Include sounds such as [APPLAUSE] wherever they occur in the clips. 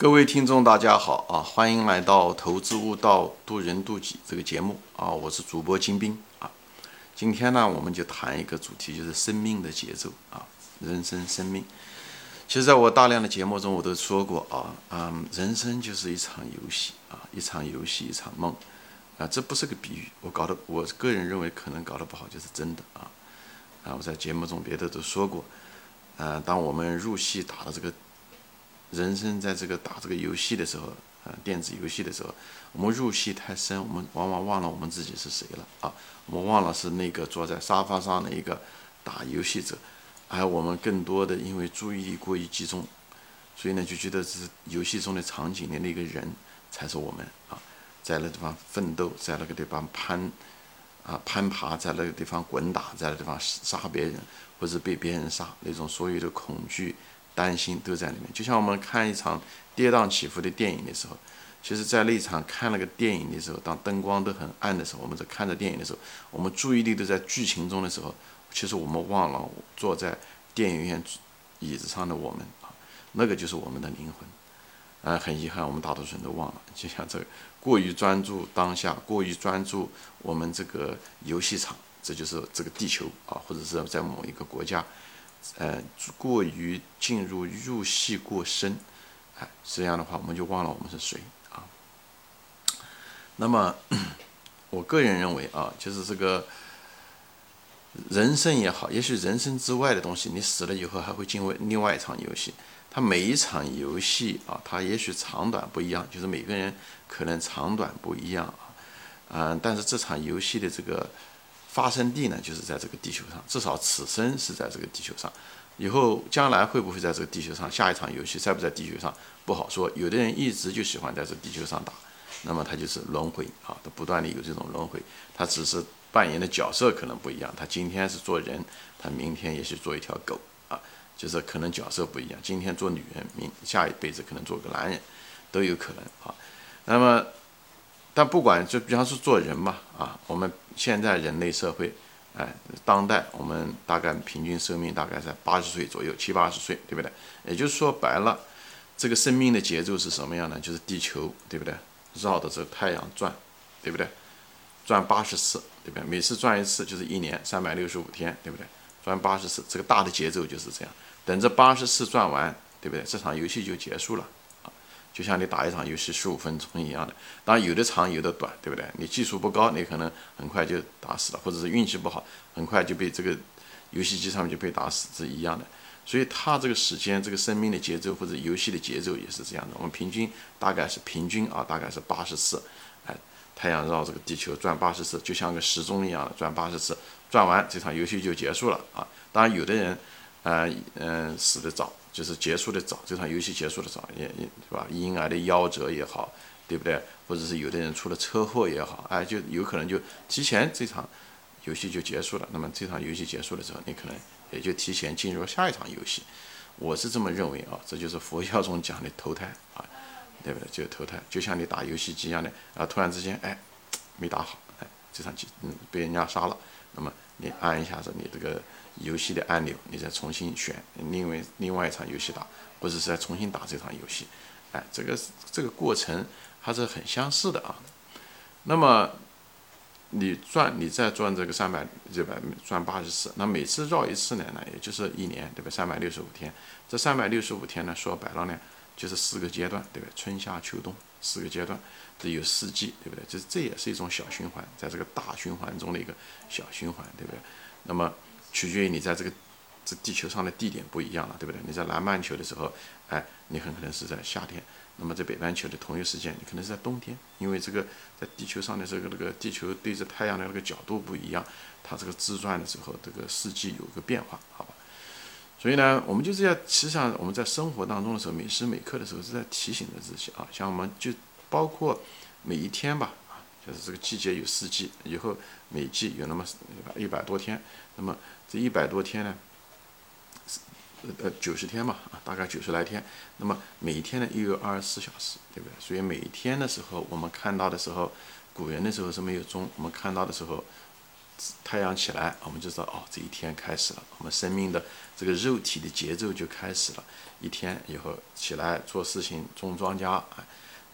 各位听众，大家好啊！欢迎来到《投资悟道，渡人渡己》这个节目啊！我是主播金兵啊。今天呢，我们就谈一个主题，就是生命的节奏啊，人生生命。其实，在我大量的节目中，我都说过啊，嗯，人生就是一场游戏啊，一场游戏，一场梦啊，这不是个比喻，我搞的，我个人认为可能搞得不好就是真的啊。啊，我在节目中别的都说过，呃，当我们入戏打的这个。人生在这个打这个游戏的时候，啊，电子游戏的时候，我们入戏太深，我们往往忘了我们自己是谁了啊！我们忘了是那个坐在沙发上的一个打游戏者，而我们更多的因为注意力过于集中，所以呢，就觉得是游戏中的场景的那个人才是我们啊，在那地方奋斗，在那个地方攀啊攀爬，在那个地方滚打，在那地方杀别人或者被别人杀，那种所有的恐惧。担心都在里面，就像我们看一场跌宕起伏的电影的时候，其实，在那场看那个电影的时候，当灯光都很暗的时候，我们在看着电影的时候，我们注意力都在剧情中的时候，其实我们忘了坐在电影院椅子上的我们啊，那个就是我们的灵魂。呃，很遗憾，我们大多数人都忘了。就像这个过于专注当下，过于专注我们这个游戏场，这就是这个地球啊，或者是在某一个国家。呃，过于进入入戏过深，哎，这样的话我们就忘了我们是谁啊。那么，我个人认为啊，就是这个人生也好，也许人生之外的东西，你死了以后还会进入另外一场游戏。它每一场游戏啊，它也许长短不一样，就是每个人可能长短不一样啊，嗯，但是这场游戏的这个。发生地呢，就是在这个地球上，至少此生是在这个地球上，以后将来会不会在这个地球上下一场游戏在不在地球上不好说。有的人一直就喜欢在这地球上打，那么他就是轮回啊，他不断的有这种轮回，他只是扮演的角色可能不一样，他今天是做人，他明天也许做一条狗啊，就是可能角色不一样，今天做女人，明下一辈子可能做个男人，都有可能啊。那么。但不管就比方说做人嘛，啊，我们现在人类社会，哎，当代我们大概平均寿命大概在八十岁左右，七八十岁，对不对？也就是说白了，这个生命的节奏是什么样呢？就是地球，对不对？绕着这个太阳转，对不对？转八十次，对不对？每次转一次就是一年三百六十五天，对不对？转八十次，这个大的节奏就是这样。等这八十次转完，对不对？这场游戏就结束了。就像你打一场游戏十五分钟一样的，当然有的长有的短，对不对？你技术不高，你可能很快就打死了，或者是运气不好，很快就被这个游戏机上面就被打死，是一样的。所以它这个时间、这个生命的节奏或者游戏的节奏也是这样的。我们平均大概是平均啊，大概是八十次，哎，太阳绕这个地球转八十次，就像个时钟一样的转八十次，转完这场游戏就结束了啊。当然有的人，呃嗯，死得早。就是结束的早，这场游戏结束的早，也也是吧？婴儿的夭折也好，对不对？或者是有的人出了车祸也好，哎，就有可能就提前这场游戏就结束了。那么这场游戏结束的时候，你可能也就提前进入下一场游戏。我是这么认为啊，这就是佛教中讲的投胎啊，对不对？就投胎，就像你打游戏机一样的啊，突然之间哎没打好，哎这场机嗯被人家杀了，那么你按一下子你这个。游戏的按钮，你再重新选另外另外一场游戏打，或者是再重新打这场游戏，哎，这个这个过程还是很相似的啊。那么你转，你再转这个三百这百转八十次，那每次绕一次呢，那也就是一年，对吧？三百六十五天，这三百六十五天呢，说白了呢，就是四个阶段，对吧？春夏秋冬四个阶段，这有四季，对不对？就是这也是一种小循环，在这个大循环中的一个小循环，对不对？那么。取决于你在这个这地球上的地点不一样了，对不对？你在南半球的时候，哎，你很可能是在夏天；那么在北半球的同一时间，你可能是在冬天，因为这个在地球上的这个那个地球对着太阳的那个角度不一样，它这个自转的时候，这个四季有个变化，好？所以呢，我们就是要，实际上我们在生活当中的时候，每时每刻的时候是在提醒着自己啊，像我们就包括每一天吧，啊，就是这个季节有四季，以后每季有那么一百多天，那么。这一百多天呢，呃九十天嘛啊，大概九十来天。那么每一天呢又有二十四小时，对不对？所以每一天的时候，我们看到的时候，古人的时候是没有钟，我们看到的时候，太阳起来，我们就知道哦，这一天开始了，我们生命的这个肉体的节奏就开始了。一天以后起来做事情，种庄稼啊，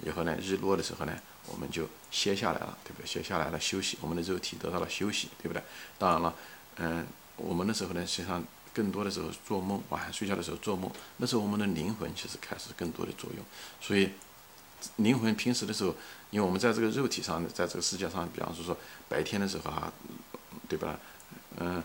以后呢，日落的时候呢，我们就歇下来了，对不对？歇下来了，休息，我们的肉体得到了休息，对不对？当然了，嗯，我们那时候呢，实际上更多的时候做梦，晚上睡觉的时候做梦，那时候我们的灵魂其实开始更多的作用，所以。灵魂平时的时候，因为我们在这个肉体上，在这个世界上，比方说说白天的时候啊，对吧？嗯，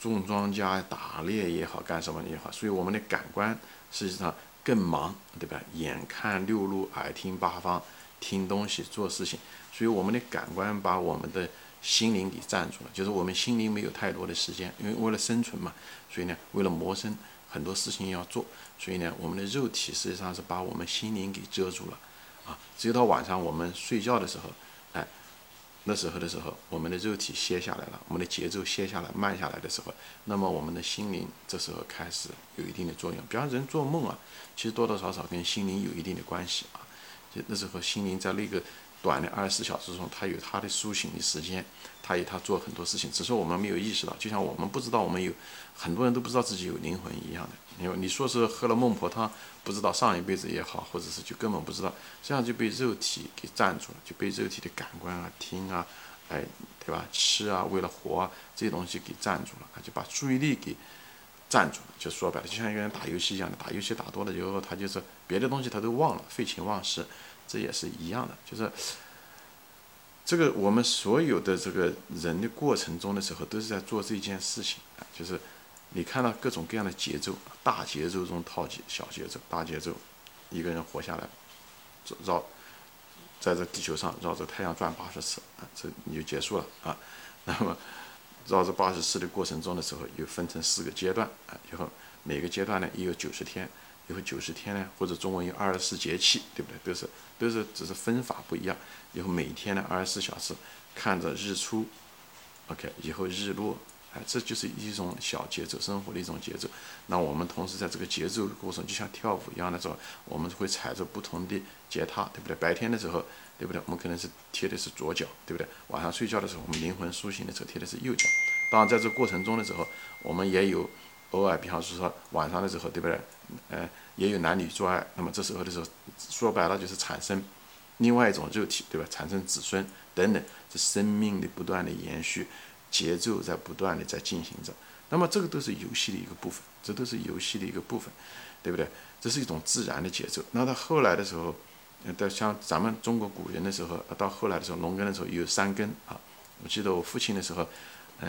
种庄稼、打猎也好，干什么也好，所以我们的感官实际上更忙，对吧？眼看六路，耳听八方，听东西，做事情，所以我们的感官把我们的心灵给占住了，就是我们心灵没有太多的时间，因为为了生存嘛，所以呢，为了谋生，很多事情要做，所以呢，我们的肉体实际上是把我们心灵给遮住了。啊，只有到晚上我们睡觉的时候，哎，那时候的时候，我们的肉体歇下来了，我们的节奏歇下来、慢下来的时候，那么我们的心灵这时候开始有一定的作用。比方人做梦啊，其实多多少少跟心灵有一定的关系啊。就那时候心灵在那个。短的二十四小时中，他有他的苏醒的时间，他有他做很多事情，只是我们没有意识到。就像我们不知道我们有，很多人都不知道自己有灵魂一样的。因为你说是喝了孟婆汤，不知道上一辈子也好，或者是就根本不知道，这样就被肉体给占住了，就被肉体的感官啊、听啊、哎，对吧？吃啊，为了活啊，这些东西给占住了，就把注意力给占住了。就说白了，就像一个人打游戏一样的，打游戏打多了以后，他就是别的东西他都忘了，废寝忘食。这也是一样的，就是这个我们所有的这个人的过程中的时候，都是在做这件事情啊。就是你看到各种各样的节奏，大节奏中套节小节奏，大节奏，一个人活下来，绕在这地球上绕着太阳转八十次啊，这你就结束了啊。那么绕着八十次的过程中的时候，又分成四个阶段啊，以后每个阶段呢也有九十天。以后九十天呢，或者中文有二十四节气，对不对？都是都是只是分法不一样。以后每天呢，二十四小时看着日出，OK，以后日落，哎，这就是一种小节奏，生活的一种节奏。那我们同时在这个节奏的过程，就像跳舞一样的时候，我们会踩着不同的节踏，对不对？白天的时候，对不对？我们可能是贴的是左脚，对不对？晚上睡觉的时候，我们灵魂苏醒的时候贴的是右脚。当然，在这过程中的时候，我们也有。偶尔，比方说说晚上的时候，对不对？呃，也有男女做爱，那么这时候的时候，说白了就是产生另外一种肉体，对吧？产生子孙等等，这生命的不断的延续，节奏在不断的在进行着。那么这个都是游戏的一个部分，这都是游戏的一个部分，对不对？这是一种自然的节奏。那到后来的时候，到像咱们中国古人的时候，到后来的时候，农耕的时候有三耕啊。我记得我父亲的时候。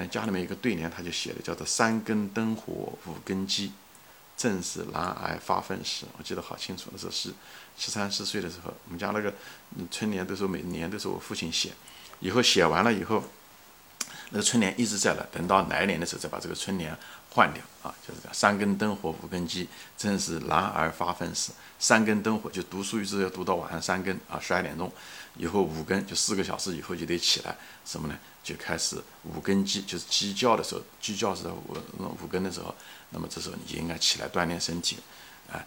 家里面一个对联，他就写的叫做“三更灯火五更鸡，正是男儿发奋时”。我记得好清楚，那时候是十三四岁的时候，我们家那个春联都是每年都是我父亲写，以后写完了以后，那个春联一直在了，等到来年的时候再把这个春联换掉啊，就是这样。三更灯火五更鸡，正是男儿发奋时。三更灯火就读书一直要读到晚上三更啊，十二点钟。以后五更就四个小时以后就得起来，什么呢？就开始五更鸡，就是鸡叫的时候，鸡叫是在五五更的时候，那么这时候你就应该起来锻炼身体，啊，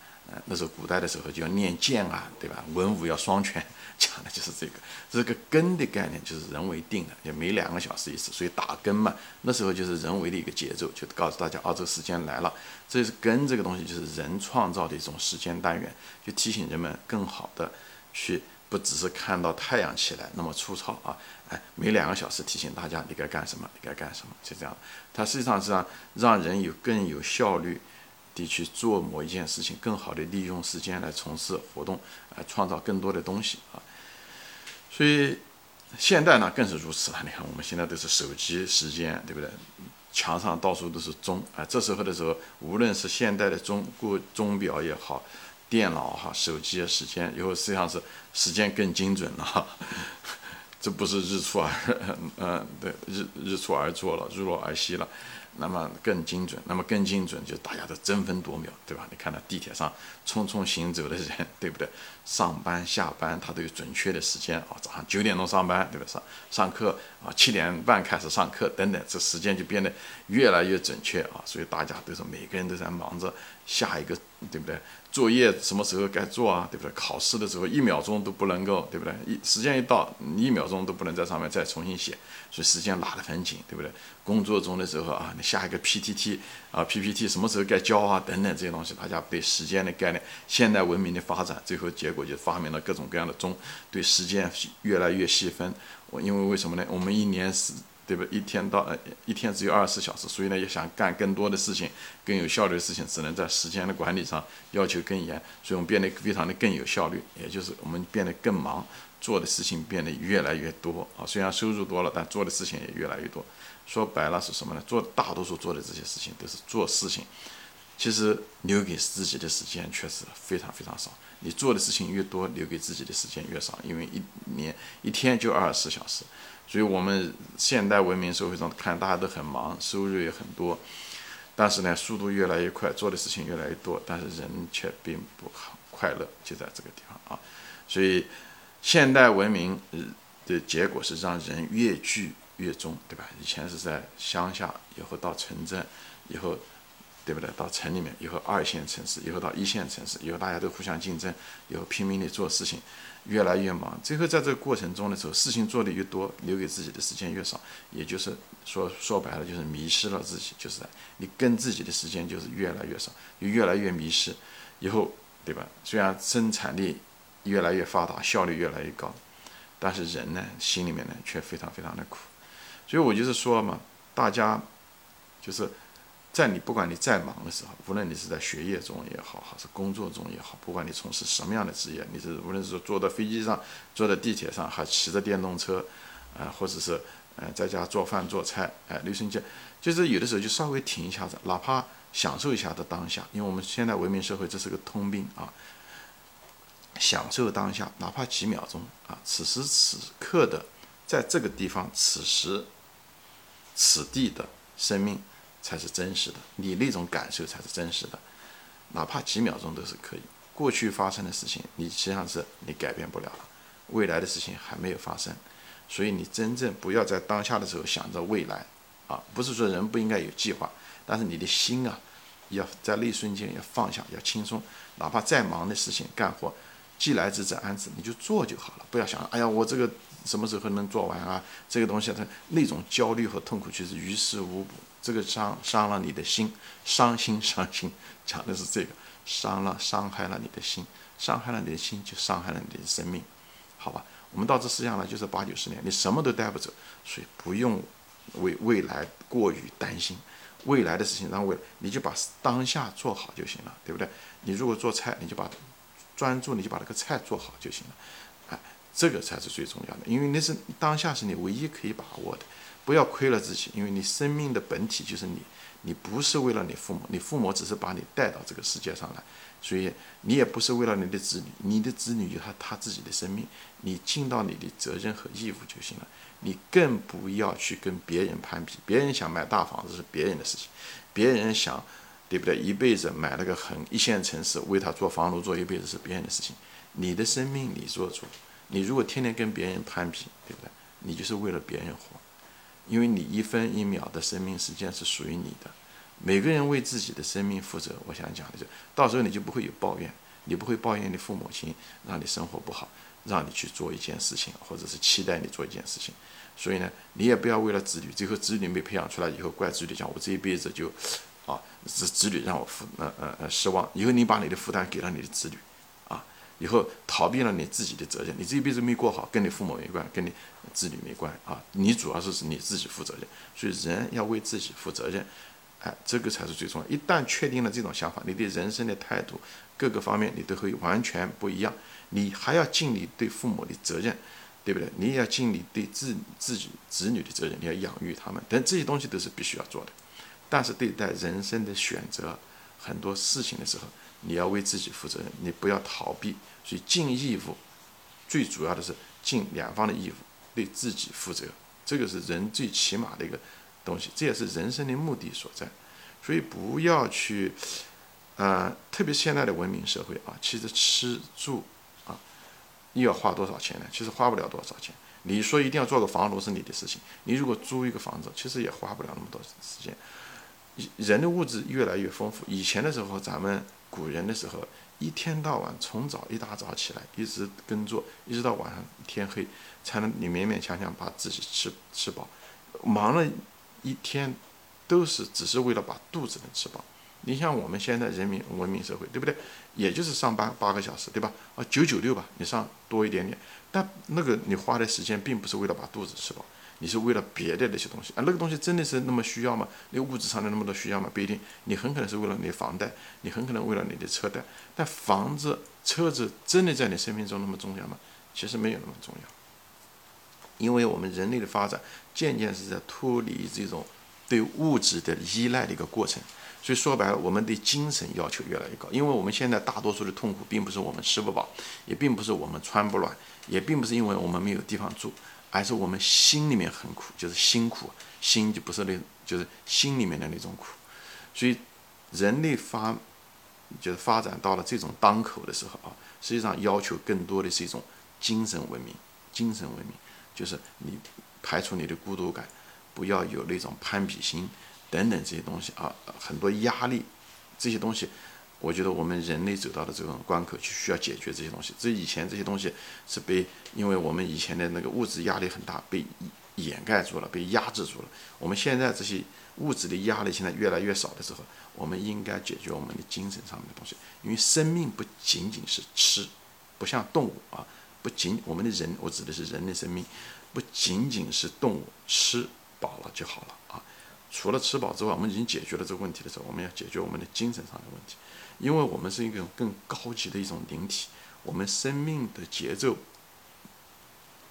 那时候古代的时候就要练剑啊，对吧？文武要双全，讲的就是这个。[LAUGHS] 这个根的概念就是人为定的，也每两个小时一次，所以打根嘛，那时候就是人为的一个节奏，就告诉大家，哦，这个时间来了。这是根这个东西，就是人创造的一种时间单元，就提醒人们更好的去。不只是看到太阳起来那么粗糙啊，哎，每两个小时提醒大家你该干什么，你该干什么，就这样。它实际上是让让人有更有效率地去做某一件事情，更好的利用时间来从事活动，来，创造更多的东西啊。所以现代呢更是如此了。你看我们现在都是手机时间，对不对？墙上到处都是钟，啊，这时候的时候，无论是现代的钟过钟表也好。电脑哈，手机的时间以后实际上是时间更精准了，这不是日出而嗯 [LAUGHS] 对日日出而作了，日落而息了，那么更精准，那么更精准就大家都争分夺秒，对吧？你看到地铁上匆匆行走的人，对不对？上班下班他都有准确的时间啊，早上九点钟上班，对吧？上上课啊，七点半开始上课等等，这时间就变得越来越准确啊，所以大家都是每个人都在忙着下一个。对不对？作业什么时候该做啊？对不对？考试的时候一秒钟都不能够，对不对？一时间一到，你一秒钟都不能在上面再重新写，所以时间拉得很紧，对不对？工作中的时候啊，你下一个 PPT 啊，PPT 什么时候该交啊？等等这些东西，大家对时间的概念，现代文明的发展，最后结果就发明了各种各样的钟，对时间越来越细分。我因为为什么呢？我们一年是。对吧？一天到呃，一天只有二十四小时，所以呢，要想干更多的事情，更有效率的事情，只能在时间的管理上要求更严，所以我们变得非常的更有效率，也就是我们变得更忙，做的事情变得越来越多啊。虽然收入多了，但做的事情也越来越多。说白了是什么呢？做大多数做的这些事情都是做事情，其实留给自己的时间确实非常非常少。你做的事情越多，留给自己的时间越少，因为一年一天就二十四小时。所以，我们现代文明社会上看，大家都很忙，收入也很多，但是呢，速度越来越快，做的事情越来越多，但是人却并不好快乐，就在这个地方啊。所以，现代文明的结果是让人越聚越众，对吧？以前是在乡下，以后到城镇，以后。对不对？到城里面以后，二线城市以后到一线城市以后，大家都互相竞争，以后拼命的做事情，越来越忙。最后在这个过程中的时候，事情做的越多，留给自己的时间越少，也就是说说白了就是迷失了自己，就是你跟自己的时间就是越来越少，就越来越迷失。以后对吧？虽然生产力越来越发达，效率越来越高，但是人呢，心里面呢却非常非常的苦。所以我就是说嘛，大家就是。在你不管你再忙的时候，无论你是在学业中也好，还是工作中也好，不管你从事什么样的职业，你是无论是坐在飞机上、坐在地铁上，还骑着电动车，啊，或者是呃在家做饭做菜，哎，留声机，就是有的时候就稍微停一下子，哪怕享受一下的当下，因为我们现在文明社会这是个通病啊，享受当下，哪怕几秒钟啊，此时此刻的在这个地方，此时此地的生命。才是真实的，你那种感受才是真实的，哪怕几秒钟都是可以。过去发生的事情，你实际上是你改变不了了；未来的事情还没有发生，所以你真正不要在当下的时候想着未来啊！不是说人不应该有计划，但是你的心啊，要在那一瞬间要放下，要轻松。哪怕再忙的事情干活，既来之则安之，你就做就好了，不要想哎呀，我这个什么时候能做完啊？这个东西它那种焦虑和痛苦其实于事无补。这个伤伤了你的心，伤心伤心，讲的是这个，伤了伤害了你的心，伤害了你的心就伤害了你的生命，好吧？我们到这世上来就是八九十年，你什么都带不走，所以不用为未来过于担心，未来的事情让未来你就把当下做好就行了，对不对？你如果做菜，你就把专注，你就把那个菜做好就行了，这个才是最重要的，因为那是当下是你唯一可以把握的。不要亏了自己，因为你生命的本体就是你，你不是为了你父母，你父母只是把你带到这个世界上来，所以你也不是为了你的子女，你的子女有他他自己的生命，你尽到你的责任和义务就行了，你更不要去跟别人攀比，别人想买大房子是别人的事情，别人想，对不对？一辈子买了个很一线城市，为他做房奴做一辈子是别人的事情，你的生命你做主，你如果天天跟别人攀比，对不对？你就是为了别人活。因为你一分一秒的生命时间是属于你的，每个人为自己的生命负责。我想讲的就，到时候你就不会有抱怨，你不会抱怨你父母亲让你生活不好，让你去做一件事情，或者是期待你做一件事情。所以呢，你也不要为了子女，最后子女没培养出来以后，怪子女讲我这一辈子就，啊，是子女让我负呃呃呃失望。以后你把你的负担给了你的子女。以后逃避了你自己的责任，你这一辈子没过好，跟你父母没关，跟你子女没关啊！你主要是是你自己负责任，所以人要为自己负责任，哎，这个才是最重要。一旦确定了这种想法，你对人生的态度各个方面你都会完全不一样。你还要尽你对父母的责任，对不对？你也要尽你对自自己子女的责任，你要养育他们，等这些东西都是必须要做的。但是对待人生的选择很多事情的时候，你要为自己负责任，你不要逃避，所以尽义务，最主要的是尽两方的义务，对自己负责，这个是人最起码的一个东西，这也是人生的目的所在。所以不要去，呃，特别现在的文明社会啊，其实吃住啊，又要花多少钱呢？其实花不了多少钱。你说一定要做个房奴是你的事情，你如果租一个房子，其实也花不了那么多时间。人的物质越来越丰富。以前的时候，咱们古人的时候，一天到晚从早一大早起来，一直耕作，一直到晚上天黑，才能你勉勉强强把自己吃吃饱。忙了一天，都是只是为了把肚子能吃饱。你像我们现在人民文明社会，对不对？也就是上班八个小时，对吧？啊，九九六吧，你上多一点点，但那个你花的时间并不是为了把肚子吃饱，你是为了别的那些东西啊。那个东西真的是那么需要吗？那物质上的那么多需要吗？不一定。你很可能是为了你的房贷，你很可能为了你的车贷。但房子、车子真的在你生命中那么重要吗？其实没有那么重要，因为我们人类的发展渐渐是在脱离这种对物质的依赖的一个过程。所以说白了，我们对精神要求越来越高，因为我们现在大多数的痛苦，并不是我们吃不饱，也并不是我们穿不暖，也并不是因为我们没有地方住，而是我们心里面很苦，就是辛苦，心就不是那，就是心里面的那种苦。所以，人类发，就是发展到了这种当口的时候啊，实际上要求更多的是一种精神文明，精神文明就是你排除你的孤独感，不要有那种攀比心。等等这些东西啊，很多压力，这些东西，我觉得我们人类走到的这种关口，就需要解决这些东西。这以前这些东西是被，因为我们以前的那个物质压力很大，被掩盖住了，被压制住了。我们现在这些物质的压力现在越来越少的时候，我们应该解决我们的精神上面的东西。因为生命不仅仅是吃，不像动物啊，不仅我们的人，我指的是人的生命，不仅仅是动物吃饱了就好了啊。除了吃饱之外，我们已经解决了这个问题的时候，我们要解决我们的精神上的问题，因为我们是一种更高级的一种灵体，我们生命的节奏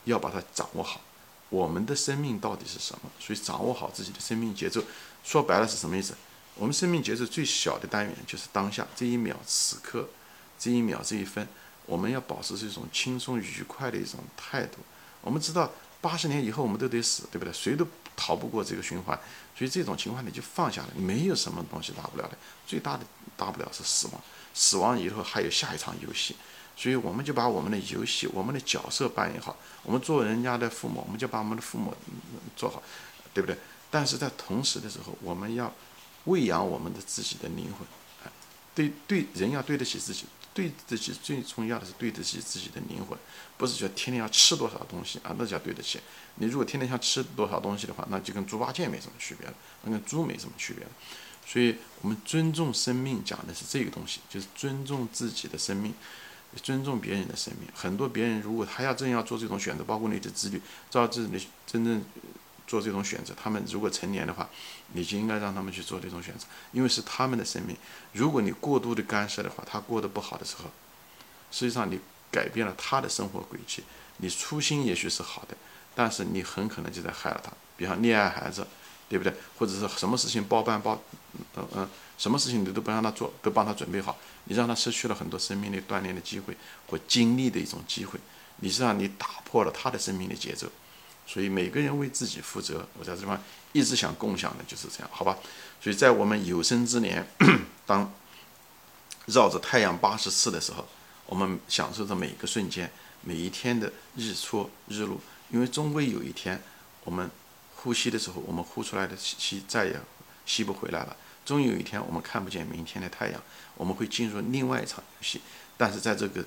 要把它掌握好。我们的生命到底是什么？所以掌握好自己的生命节奏，说白了是什么意思？我们生命节奏最小的单元就是当下这一秒、此刻、这一秒、这一分，我们要保持这种轻松愉快的一种态度。我们知道。八十年以后我们都得死，对不对？谁都逃不过这个循环，所以这种情况你就放下了，没有什么东西大不了的，最大的大不了是死亡。死亡以后还有下一场游戏，所以我们就把我们的游戏、我们的角色扮演好。我们做人家的父母，我们就把我们的父母做好，对不对？但是在同时的时候，我们要喂养我们的自己的灵魂，对对，人要对得起自己。对得起最重要的是对得起自己的灵魂，不是说天天要吃多少东西啊，那叫对得起。你如果天天想吃多少东西的话，那就跟猪八戒没什么区别了，那跟猪没什么区别了。所以，我们尊重生命，讲的是这个东西，就是尊重自己的生命，尊重别人的生命。很多别人如果他要真要做这种选择，包括你的子女，照自己的真正。做这种选择，他们如果成年的话，你就应该让他们去做这种选择，因为是他们的生命。如果你过度的干涉的话，他过得不好的时候，实际上你改变了他的生活轨迹。你初心也许是好的，但是你很可能就在害了他。比方溺爱孩子，对不对？或者是什么事情包办包，嗯嗯，什么事情你都不让他做，都帮他准备好，你让他失去了很多生命的锻炼的机会或经历的一种机会。你是让你打破了他的生命的节奏。所以每个人为自己负责。我在这方一直想共享的就是这样，好吧？所以在我们有生之年，[CLEARS THROAT] 当绕着太阳八十次的时候，我们享受着每一个瞬间，每一天的日出日落。因为终归有一天，我们呼吸的时候，我们呼出来的气再也吸不回来了。终有一天，我们看不见明天的太阳，我们会进入另外一场游戏。但是在这个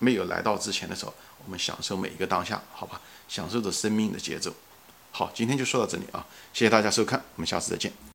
没有来到之前的时候，我们享受每一个当下，好吧？享受着生命的节奏。好，今天就说到这里啊，谢谢大家收看，我们下次再见。